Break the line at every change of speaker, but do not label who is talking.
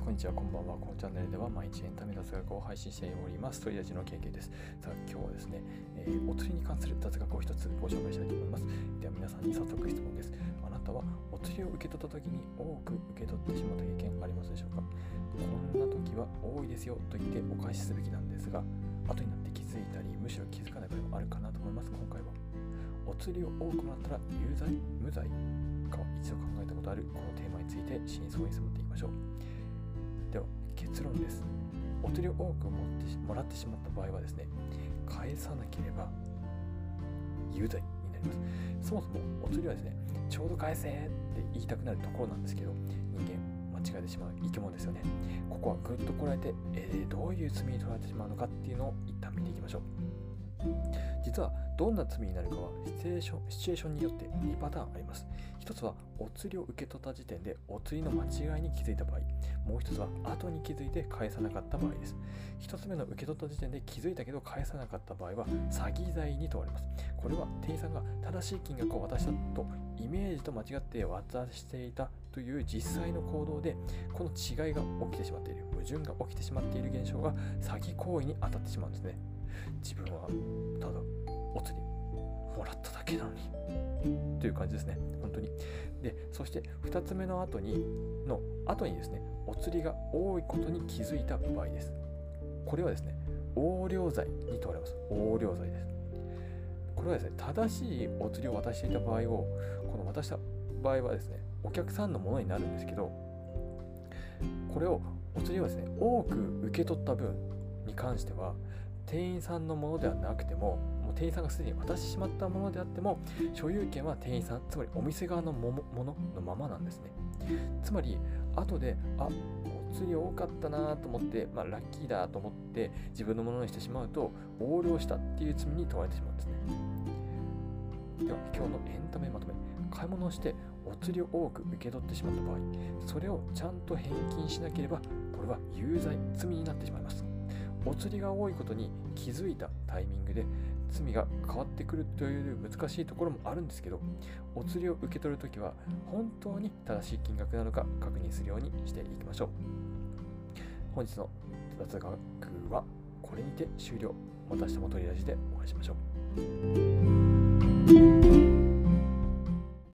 こんにちは、こんばんは。このチャンネルでは毎日エンタメ雑学を配信しております。鳥ラジの経験です。さあ、今日はですね、えー、お釣りに関する雑学を一つご紹介したいと思います。では皆さんに早速質問です。あなたはお釣りを受け取った時に多く受け取ってしまった経験ありますでしょうか？こんな時は多いですよと言ってお返しすべきなんですが、後になって気づいたり、むしろ気づかない場合もあるかなと思います。今回は。お釣りを多くもらったら有罪無罪か一度考えたことあるこのテーマについて真相に迫っていきましょう。結論です。お釣りを多く持ってもらってしまった場合はですね返さなければ有罪になります。そもそもお釣りはですねちょうど返せって言いたくなるところなんですけど人間間違えてしまう生き物ですよね。ここはぐっとこらえて、えー、どういう罪に取られてしまうのかっていうのを一旦見ていきましょう。実はどんな罪になるかはシチュエーションシチュエーションによって2パターンあります。一つはお釣りを受け取った時点でお釣りの間違いに気づいた場合、もう一つは後に気づいて返さなかった場合です。一つ目の受け取った時点で気づいたけど返さなかった場合は詐欺罪に問われます。これは店員さんが正しい金額を渡したとイメージと間違って渡していたという実際の行動でこの違いが起きてしまっている矛盾が起きてしまっている現象が詐欺行為に当たってしまうんですね。自分はただけなのにという感じですね。本当に。でそして2つ目の後にの後にですねお釣りが多いことに気づいた場合です。これはですね横領罪に問われます。横領罪です。これはですね正しいお釣りを渡していた場合をこの渡した場合はですねお客さんのものになるんですけどこれをお釣りをですね多く受け取った分に関しては店員さんのものではなくても店員さんがすでに渡してしまったものであっても所有権は店員さんつまりお店側のもののままなんですね。つまり後であお釣り多かったなと思って、まあ、ラッキーだと思って自分のものにしてしまうと横領したっていう罪に問われてしまうんですね。では今日のエンタメまとめ。買い物をしてお釣りを多く受け取ってしまった場合それをちゃんと返金しなければこれは有罪罪になってしまいます。お釣りが多いことに気づいたタイミングで罪が変わってくるという難しいところもあるんですけどお釣りを受け取るときは本当に正しい金額なのか確認するようにしていきましょう。本日の雑学はこれにて終了。また明日も取り出しでお会いしましょう。